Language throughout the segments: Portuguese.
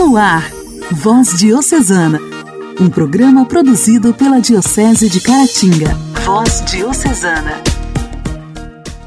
No ar, Voz Diocesana, um programa produzido pela Diocese de Caratinga. Voz Diocesana.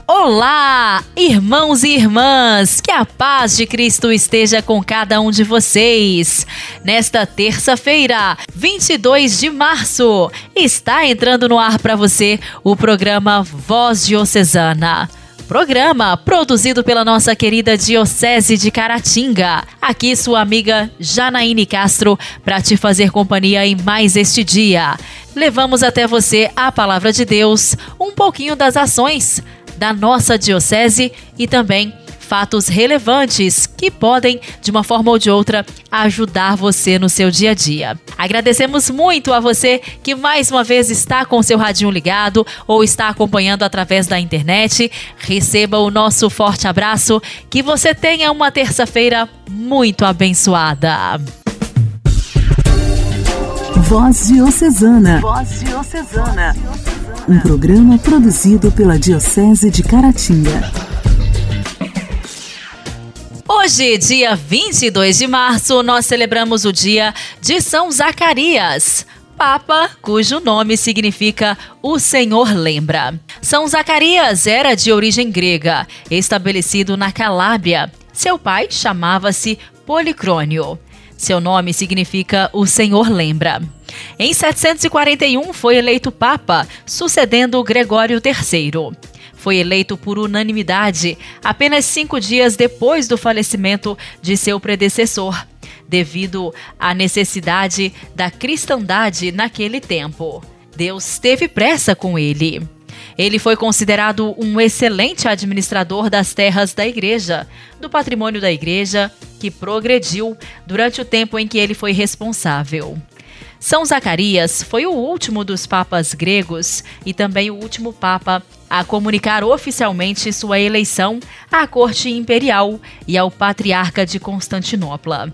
Olá, irmãos e irmãs, que a paz de Cristo esteja com cada um de vocês. Nesta terça-feira, 22 de março, está entrando no ar para você o programa Voz Diocesana. Programa produzido pela nossa querida Diocese de Caratinga. Aqui sua amiga Janaíne Castro para te fazer companhia em mais este dia. Levamos até você a palavra de Deus, um pouquinho das ações da nossa diocese e também fatos relevantes que podem, de uma forma ou de outra, ajudar você no seu dia a dia. Agradecemos muito a você que mais uma vez está com seu radinho ligado ou está acompanhando através da internet. Receba o nosso forte abraço. Que você tenha uma terça-feira muito abençoada. Voz Diocesana. Voz Diocesana. Um programa produzido pela Diocese de Caratinga. Hoje, dia 22 de março, nós celebramos o dia de São Zacarias. Papa, cujo nome significa O Senhor Lembra. São Zacarias era de origem grega, estabelecido na Calábria. Seu pai chamava-se Policrônio. Seu nome significa O Senhor Lembra. Em 741 foi eleito Papa, sucedendo Gregório III foi eleito por unanimidade apenas cinco dias depois do falecimento de seu predecessor, devido à necessidade da cristandade naquele tempo. Deus teve pressa com ele. Ele foi considerado um excelente administrador das terras da igreja, do patrimônio da igreja, que progrediu durante o tempo em que ele foi responsável. São Zacarias foi o último dos papas gregos e também o último papa a comunicar oficialmente sua eleição à corte imperial e ao patriarca de Constantinopla.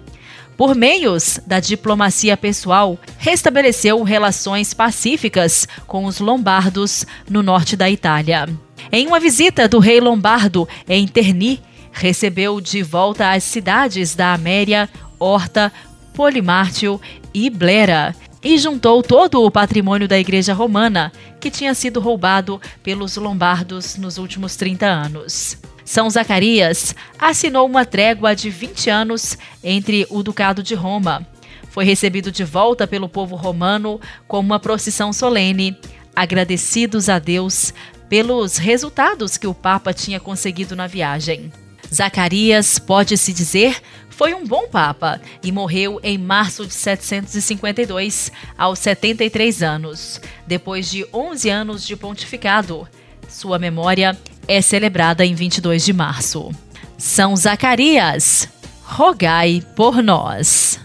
Por meios da diplomacia pessoal, restabeleceu relações pacíficas com os lombardos no norte da Itália. Em uma visita do rei lombardo em Terni, recebeu de volta as cidades da Améria, Horta, Polimártio e Blera, e juntou todo o patrimônio da Igreja Romana, que tinha sido roubado pelos lombardos nos últimos 30 anos. São Zacarias assinou uma trégua de 20 anos entre o Ducado de Roma. Foi recebido de volta pelo povo romano com uma procissão solene, agradecidos a Deus pelos resultados que o Papa tinha conseguido na viagem. Zacarias, pode-se dizer, foi um bom papa e morreu em março de 752, aos 73 anos, depois de 11 anos de pontificado. Sua memória é celebrada em 22 de março. São Zacarias, rogai por nós.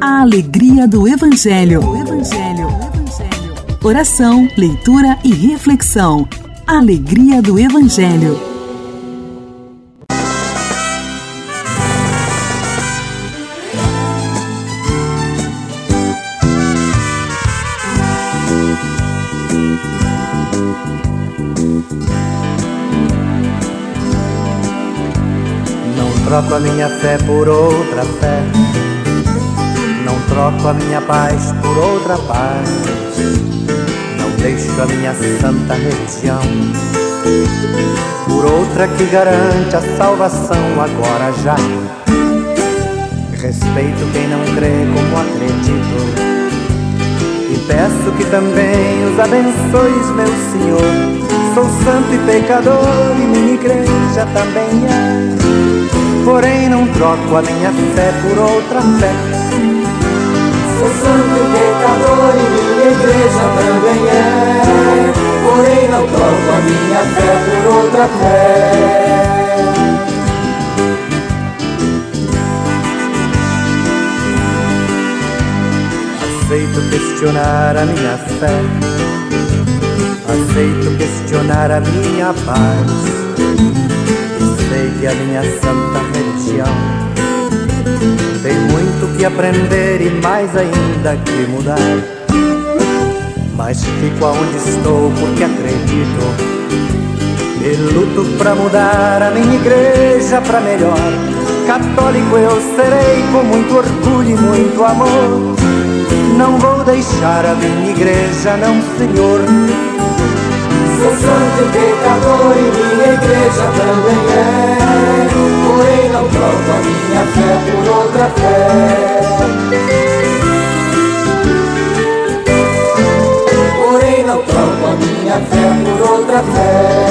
A alegria do Evangelho. Evangelho. Evangelho. Oração, leitura e reflexão. Alegria do Evangelho. Troco a minha fé por outra fé. Não troco a minha paz por outra paz. Não deixo a minha santa religião por outra que garante a salvação agora já. Respeito quem não crê como acredito. E peço que também os abençoes, meu Senhor. Sou santo e pecador e minha igreja também é porém não troco a minha fé por outra fé. Sou santo pecador e minha igreja também é, porém não troco a minha fé por outra fé. Aceito questionar a minha fé, aceito questionar a minha paz que a minha santa religião tem muito que aprender e mais ainda que mudar. Mas fico aonde estou porque acredito e luto pra mudar a minha igreja pra melhor. Católico eu serei com muito orgulho e muito amor. Não vou deixar a minha igreja, não, senhor. Sou santo e pecador e minha igreja também é. Porém, não troco a minha fé por outra fé. Porém, não troco a minha fé por outra fé.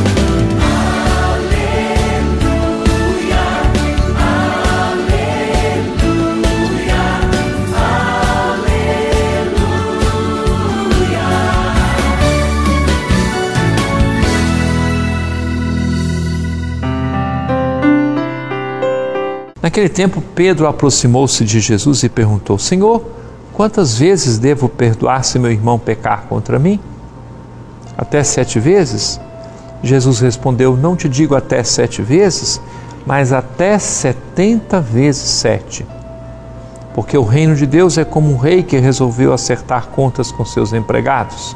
Naquele tempo, Pedro aproximou-se de Jesus e perguntou: Senhor, quantas vezes devo perdoar se meu irmão pecar contra mim? Até sete vezes? Jesus respondeu: Não te digo até sete vezes, mas até setenta vezes sete. Porque o reino de Deus é como um rei que resolveu acertar contas com seus empregados.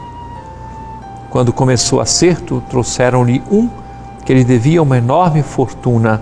Quando começou o acerto, trouxeram-lhe um que lhe devia uma enorme fortuna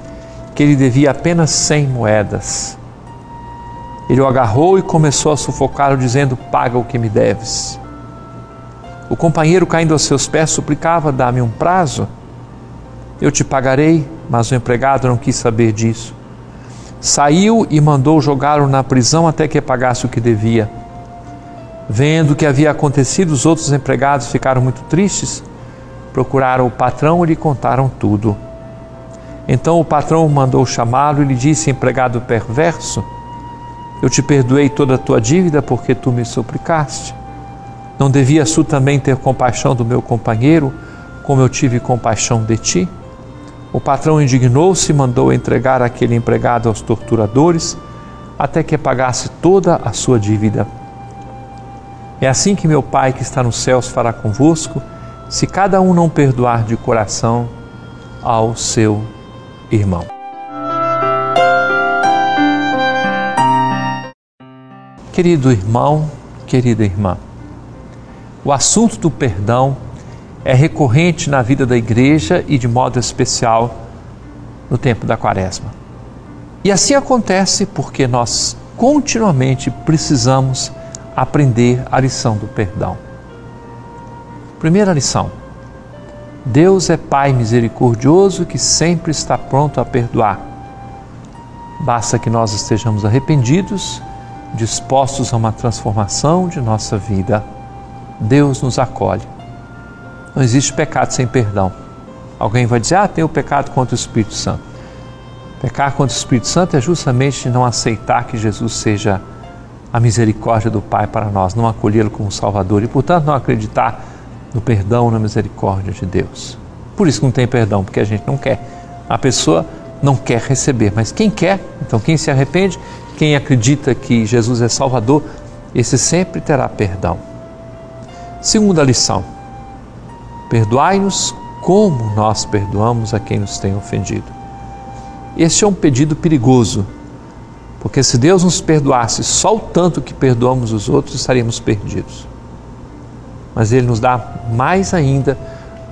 que ele devia apenas cem moedas. Ele o agarrou e começou a sufocá-lo, dizendo: Paga o que me deves. O companheiro, caindo aos seus pés, suplicava: Dá-me um prazo. Eu te pagarei, mas o empregado não quis saber disso. Saiu e mandou jogá-lo na prisão até que pagasse o que devia. Vendo o que havia acontecido, os outros empregados ficaram muito tristes, procuraram o patrão e lhe contaram tudo. Então o patrão mandou chamá-lo e lhe disse: Empregado perverso, eu te perdoei toda a tua dívida porque tu me suplicaste. Não devias tu também ter compaixão do meu companheiro, como eu tive compaixão de ti? O patrão indignou-se e mandou entregar aquele empregado aos torturadores até que pagasse toda a sua dívida. É assim que meu Pai que está nos céus fará convosco, se cada um não perdoar de coração ao seu irmão. Querido irmão, querida irmã, o assunto do perdão é recorrente na vida da igreja e de modo especial no tempo da quaresma. E assim acontece porque nós continuamente precisamos aprender a lição do perdão. Primeira lição: Deus é Pai misericordioso que sempre está pronto a perdoar. Basta que nós estejamos arrependidos, dispostos a uma transformação de nossa vida. Deus nos acolhe. Não existe pecado sem perdão. Alguém vai dizer, ah, tem o pecado contra o Espírito Santo. Pecar contra o Espírito Santo é justamente não aceitar que Jesus seja a misericórdia do Pai para nós, não acolhê-lo como Salvador e, portanto, não acreditar no perdão, na misericórdia de Deus. Por isso não tem perdão, porque a gente não quer. A pessoa não quer receber, mas quem quer, então quem se arrepende, quem acredita que Jesus é Salvador, esse sempre terá perdão. Segunda lição: perdoai-nos como nós perdoamos a quem nos tem ofendido. Este é um pedido perigoso, porque se Deus nos perdoasse só o tanto que perdoamos os outros, estaríamos perdidos mas Ele nos dá mais ainda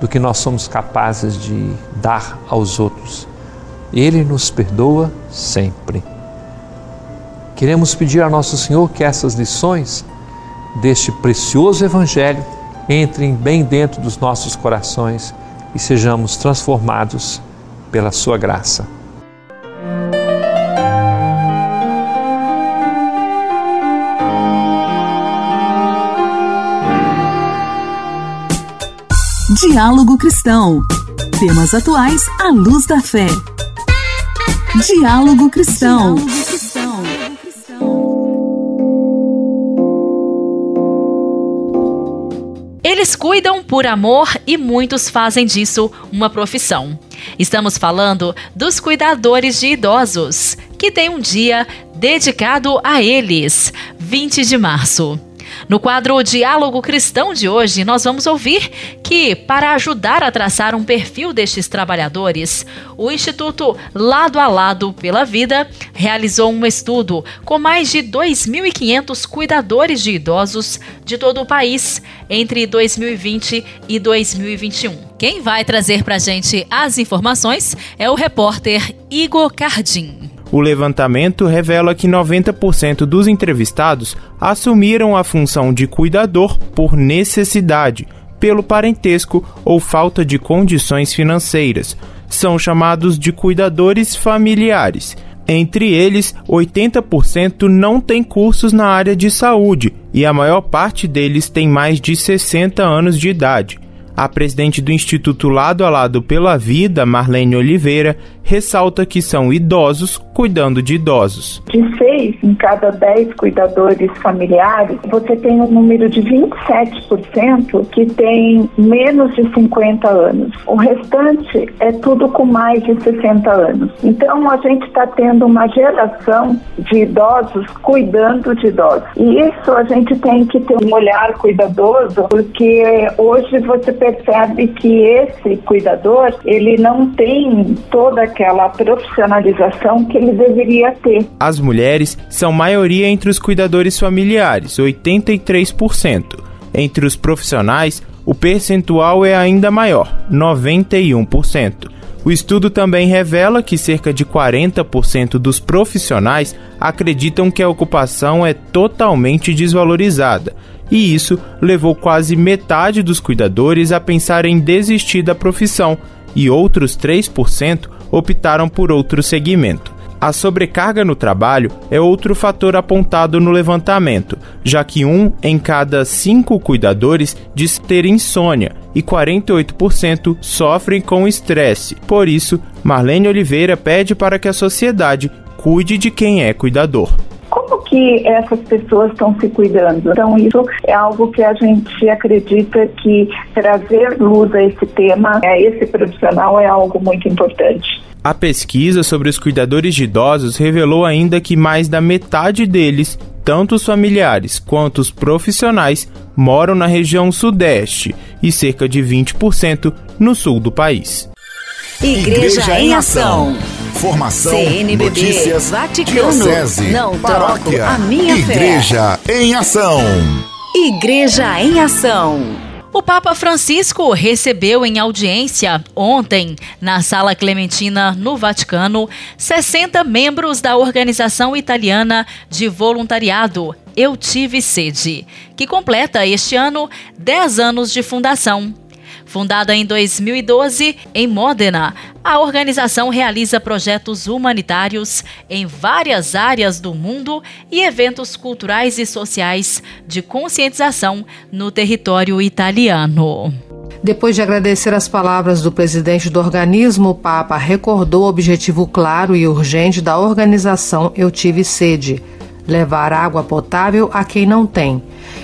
do que nós somos capazes de dar aos outros. Ele nos perdoa sempre. Queremos pedir a Nosso Senhor que essas lições deste precioso Evangelho entrem bem dentro dos nossos corações e sejamos transformados pela Sua graça. Diálogo Cristão. Temas atuais à luz da fé. Diálogo Cristão. Eles cuidam por amor e muitos fazem disso uma profissão. Estamos falando dos cuidadores de idosos, que tem um dia dedicado a eles, 20 de março. No quadro Diálogo Cristão de hoje, nós vamos ouvir que, para ajudar a traçar um perfil destes trabalhadores, o Instituto Lado a Lado pela Vida realizou um estudo com mais de 2.500 cuidadores de idosos de todo o país entre 2020 e 2021. Quem vai trazer para gente as informações é o repórter Igor Cardim. O levantamento revela que 90% dos entrevistados assumiram a função de cuidador por necessidade, pelo parentesco ou falta de condições financeiras. São chamados de cuidadores familiares. Entre eles, 80% não tem cursos na área de saúde e a maior parte deles tem mais de 60 anos de idade. A presidente do Instituto Lado a Lado pela Vida, Marlene Oliveira, ressalta que são idosos cuidando de idosos. De seis em cada dez cuidadores familiares, você tem um número de 27% que tem menos de 50 anos. O restante é tudo com mais de 60 anos. Então, a gente está tendo uma geração de idosos cuidando de idosos. E isso a gente tem que ter um olhar cuidadoso, porque hoje você percebe que esse cuidador, ele não tem toda aquela profissionalização que ele deveria ter. As mulheres são maioria entre os cuidadores familiares, 83%. Entre os profissionais, o percentual é ainda maior, 91%. O estudo também revela que cerca de 40% dos profissionais acreditam que a ocupação é totalmente desvalorizada, e isso levou quase metade dos cuidadores a pensar em desistir da profissão, e outros 3% optaram por outro segmento. A sobrecarga no trabalho é outro fator apontado no levantamento, já que um em cada cinco cuidadores diz ter insônia e 48% sofrem com estresse. Por isso, Marlene Oliveira pede para que a sociedade cuide de quem é cuidador como que essas pessoas estão se cuidando. Então, isso é algo que a gente acredita que trazer luz a esse tema, a esse profissional, é algo muito importante. A pesquisa sobre os cuidadores de idosos revelou ainda que mais da metade deles, tanto os familiares quanto os profissionais, moram na região sudeste e cerca de 20% no sul do país. Igreja, Igreja em Ação. Formação, CNBB, notícias, Vaticano, diocese, não paróquia, a minha Igreja fé. em Ação. Igreja em Ação. O Papa Francisco recebeu em audiência ontem, na Sala Clementina, no Vaticano, 60 membros da organização italiana de voluntariado Eu Tive Sede, que completa este ano 10 anos de fundação. Fundada em 2012 em Modena, a organização realiza projetos humanitários em várias áreas do mundo e eventos culturais e sociais de conscientização no território italiano. Depois de agradecer as palavras do presidente do organismo, o Papa recordou o objetivo claro e urgente da organização Eu Tive Sede levar água potável a quem não tem.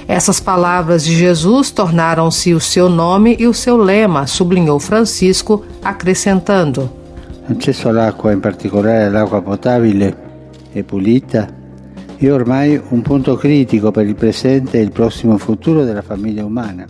Essas palavras de Jesus tornaram-se o seu nome e o seu lema, sublinhou Francisco, acrescentando: Accesso all'acqua, in particolare all'acqua potabile e pulita, è ormai un punto critico per il presente e il prossimo futuro della famiglia umana.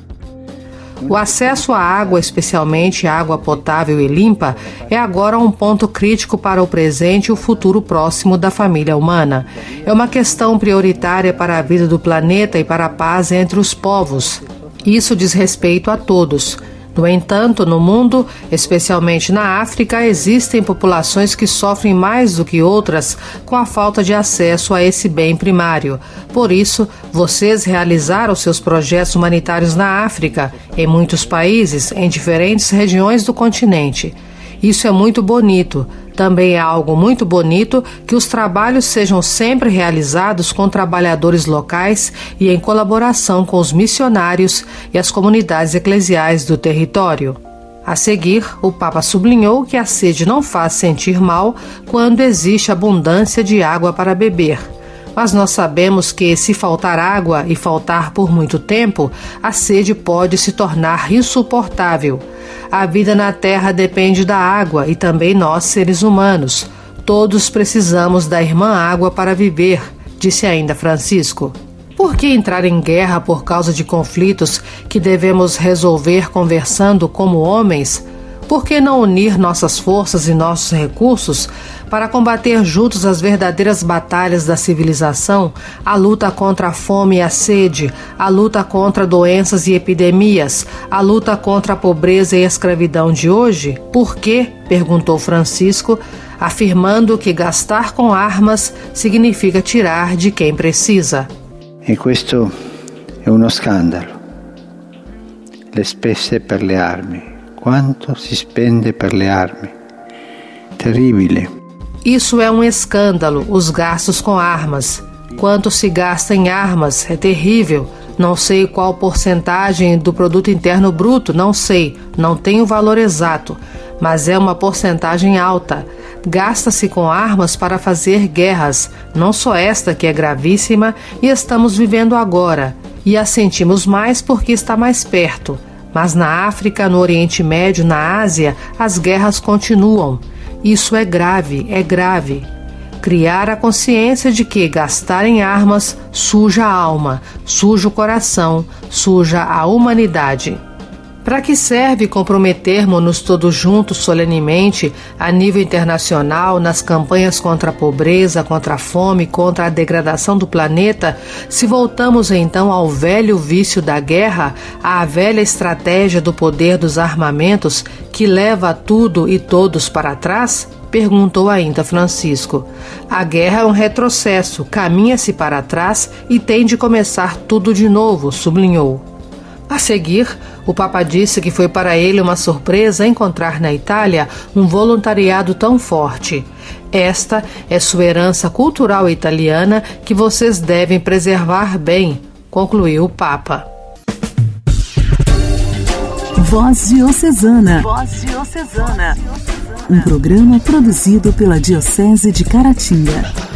O acesso à água, especialmente água potável e limpa, é agora um ponto crítico para o presente e o futuro próximo da família humana. É uma questão prioritária para a vida do planeta e para a paz entre os povos. Isso diz respeito a todos. No entanto, no mundo, especialmente na África, existem populações que sofrem mais do que outras com a falta de acesso a esse bem primário. Por isso, vocês realizaram seus projetos humanitários na África, em muitos países, em diferentes regiões do continente. Isso é muito bonito. Também é algo muito bonito que os trabalhos sejam sempre realizados com trabalhadores locais e em colaboração com os missionários e as comunidades eclesiais do território. A seguir, o Papa sublinhou que a sede não faz sentir mal quando existe abundância de água para beber. Mas nós sabemos que, se faltar água e faltar por muito tempo, a sede pode se tornar insuportável. A vida na Terra depende da água e também nós, seres humanos. Todos precisamos da irmã água para viver, disse ainda Francisco. Por que entrar em guerra por causa de conflitos que devemos resolver conversando como homens? Por que não unir nossas forças e nossos recursos para combater juntos as verdadeiras batalhas da civilização, a luta contra a fome e a sede, a luta contra doenças e epidemias, a luta contra a pobreza e a escravidão de hoje? Por quê? perguntou Francisco, afirmando que gastar com armas significa tirar de quem precisa. E questo è uno scandalo. Le spese per le armi. Quanto si spende per le armi? Terribile. Isso é um escândalo, os gastos com armas. Quanto se gasta em armas é terrível. Não sei qual porcentagem do produto interno bruto, não sei, não tenho o valor exato, mas é uma porcentagem alta gasta-se com armas para fazer guerras, não só esta que é gravíssima e estamos vivendo agora, e a sentimos mais porque está mais perto. Mas na África, no Oriente Médio, na Ásia, as guerras continuam. Isso é grave, é grave. Criar a consciência de que gastar em armas suja a alma, suja o coração, suja a humanidade. Para que serve comprometermos-nos todos juntos solenemente a nível internacional nas campanhas contra a pobreza, contra a fome, contra a degradação do planeta, se voltamos então ao velho vício da guerra, à velha estratégia do poder dos armamentos que leva tudo e todos para trás? Perguntou ainda Francisco. A guerra é um retrocesso, caminha-se para trás e tem de começar tudo de novo, sublinhou. A seguir, o Papa disse que foi para ele uma surpresa encontrar na Itália um voluntariado tão forte. Esta é sua herança cultural italiana que vocês devem preservar bem, concluiu o Papa. Voz Diocesana. Voz Diocesana. Um programa produzido pela Diocese de Caratinga.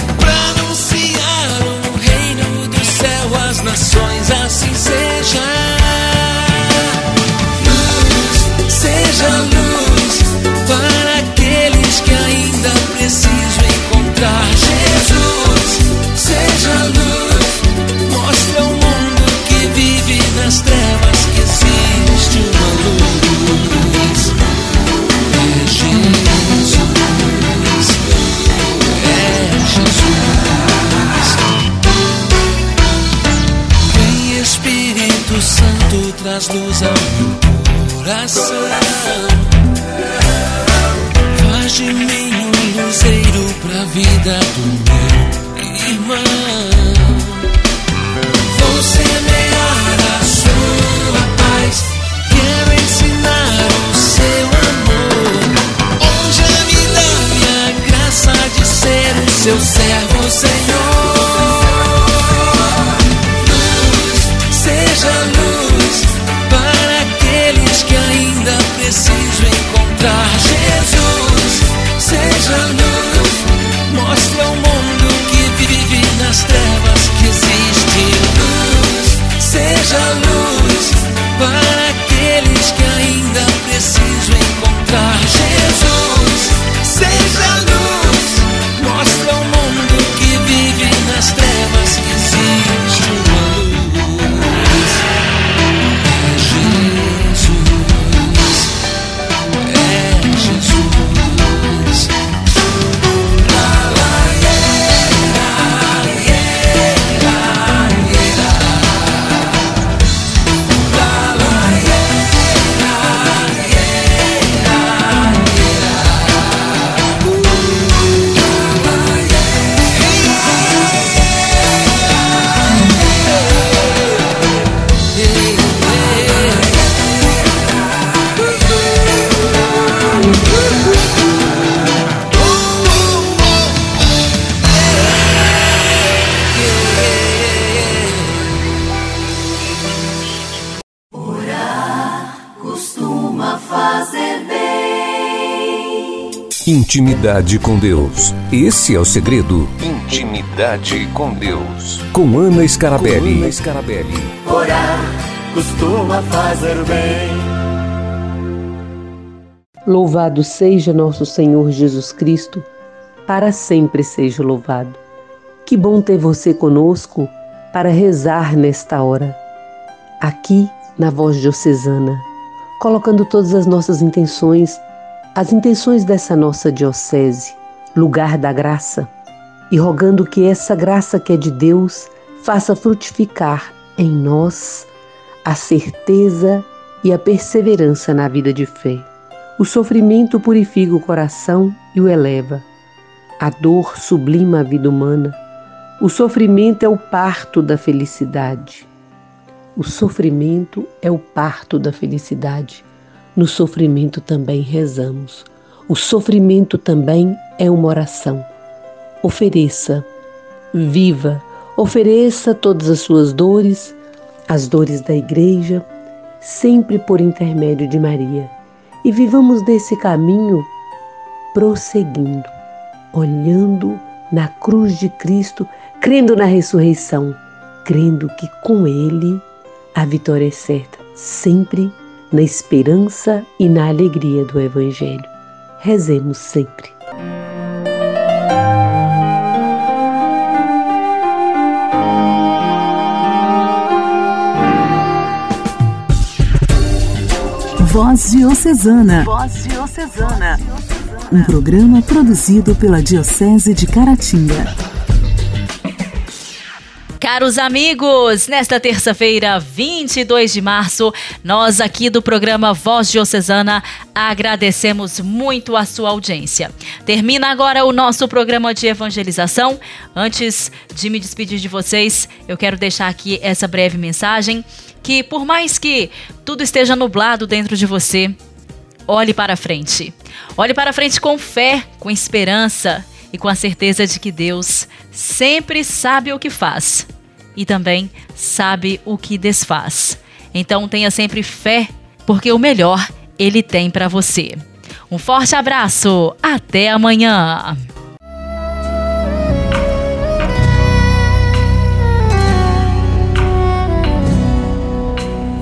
luz ao meu coração. Intimidade com Deus. Esse é o segredo. Intimidade com Deus. Com Ana Scarabelli. Com Ana Scarabelli. Orar costuma fazer bem. Louvado seja nosso Senhor Jesus Cristo, para sempre seja louvado. Que bom ter você conosco para rezar nesta hora. Aqui na Voz Diocesana, colocando todas as nossas intenções, as intenções dessa nossa diocese, lugar da graça, e rogando que essa graça que é de Deus faça frutificar em nós a certeza e a perseverança na vida de fé. O sofrimento purifica o coração e o eleva. A dor sublima a vida humana. O sofrimento é o parto da felicidade. O sofrimento é o parto da felicidade. No sofrimento também rezamos. O sofrimento também é uma oração. Ofereça, viva, ofereça todas as suas dores, as dores da igreja, sempre por intermédio de Maria. E vivamos nesse caminho prosseguindo, olhando na cruz de Cristo, crendo na ressurreição, crendo que com Ele a vitória é certa, sempre na esperança e na alegria do Evangelho. Rezemos sempre. Voz Diocesana. Voz Diocesana. Um programa produzido pela Diocese de Caratinga. Caros amigos, nesta terça-feira, 22 de março, nós aqui do programa Voz Diocesana agradecemos muito a sua audiência. Termina agora o nosso programa de evangelização. Antes de me despedir de vocês, eu quero deixar aqui essa breve mensagem que por mais que tudo esteja nublado dentro de você, olhe para frente. Olhe para frente com fé, com esperança e com a certeza de que Deus sempre sabe o que faz e também sabe o que desfaz. Então tenha sempre fé, porque o melhor ele tem para você. Um forte abraço, até amanhã.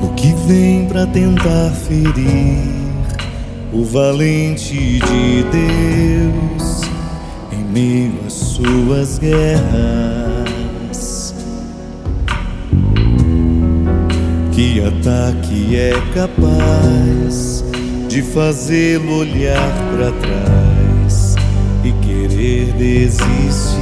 O que vem para tentar ferir o valente de Deus meio às suas guerras. Que ataque é capaz de fazê-lo olhar para trás e querer desistir?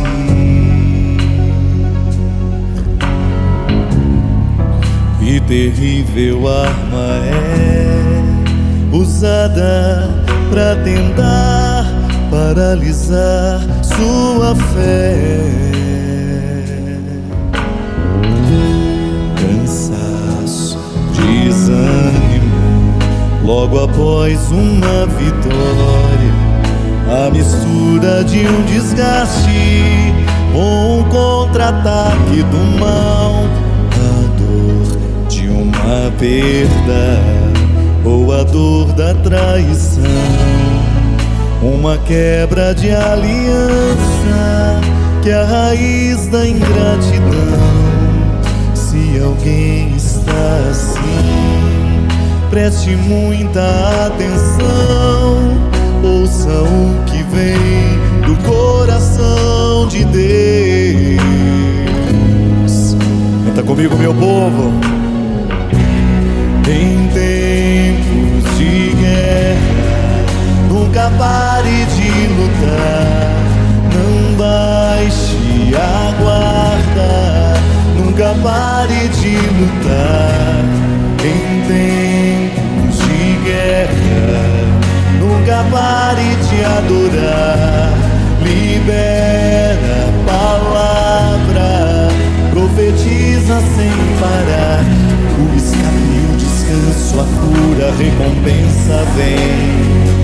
Que terrível arma é usada para tentar paralisar sua fé. Cansaço, desânimo, logo após uma vitória, a mistura de um desgaste com um contra-ataque do mal, a dor de uma perda ou a dor da traição, uma quebra de aliança que é a raiz da ingratidão Se alguém está assim, preste muita atenção. Ouça o que vem do coração de Deus. Canta comigo, meu povo. Em nunca pare de lutar. Não baixe a guarda, nunca pare de lutar. Em tempos de guerra, nunca pare de adorar. Libera a palavra, profetiza sem parar. O escape, o descanso, a cura, a recompensa vem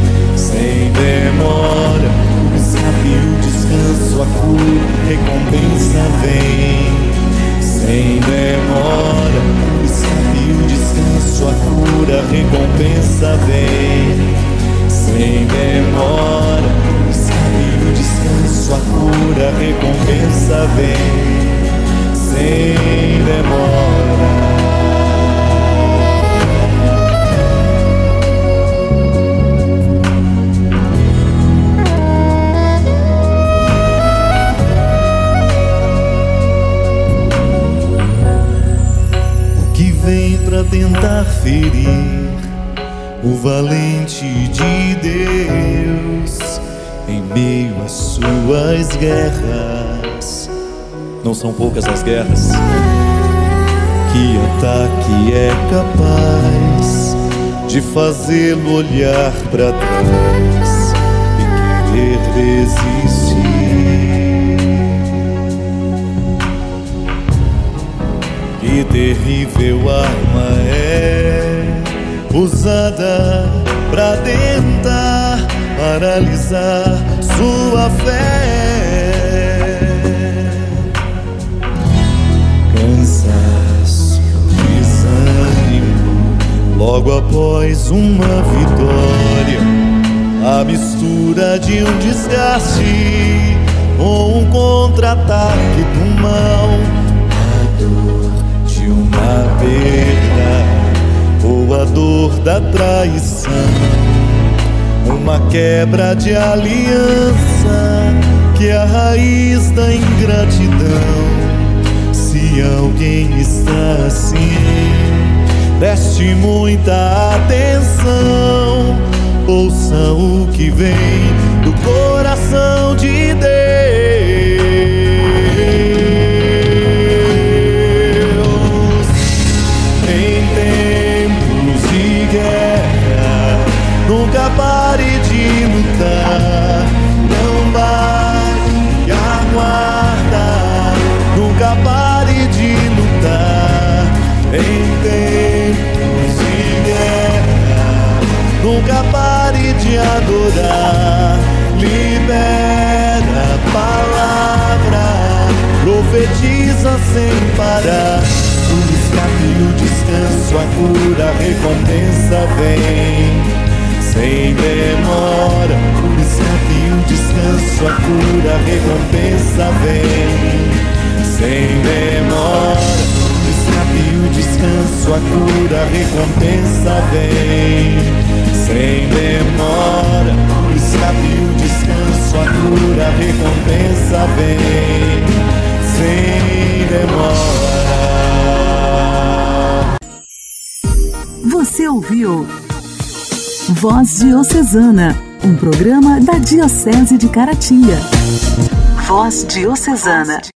sem demora. O o descanso, a cura, recompensa vem sem demora. O o descanso, a cura, recompensa vem sem demora. O o descanso, a cura, recompensa vem sem demora. Vem pra tentar ferir o valente de Deus em meio às suas guerras. Não são poucas as guerras que ataque é capaz de fazê-lo olhar para trás e querer desistir. Que terrível arma é usada para tentar paralisar sua fé. Cansaço, desânimo, logo após uma vitória, a mistura de um desgaste ou um contra-ataque do mal, a dor uma perda ou a dor da traição, uma quebra de aliança que é a raiz da ingratidão. Se alguém está assim, preste muita atenção, ouça o que vem do coração de Deus. Nunca pare de adorar. Libera a palavra, profetiza sem parar. O escape, o descanso, a cura, a recompensa vem sem demora. O escape, o descanso, a cura, a recompensa vem sem demora. Escape, o descanso, a cura, a recompensa vem sem demora. O o descanso, a cura, a recompensa vem sem demora. Você ouviu Voz Diocesana, um programa da Diocese de Caratinga. Voz Diocesana.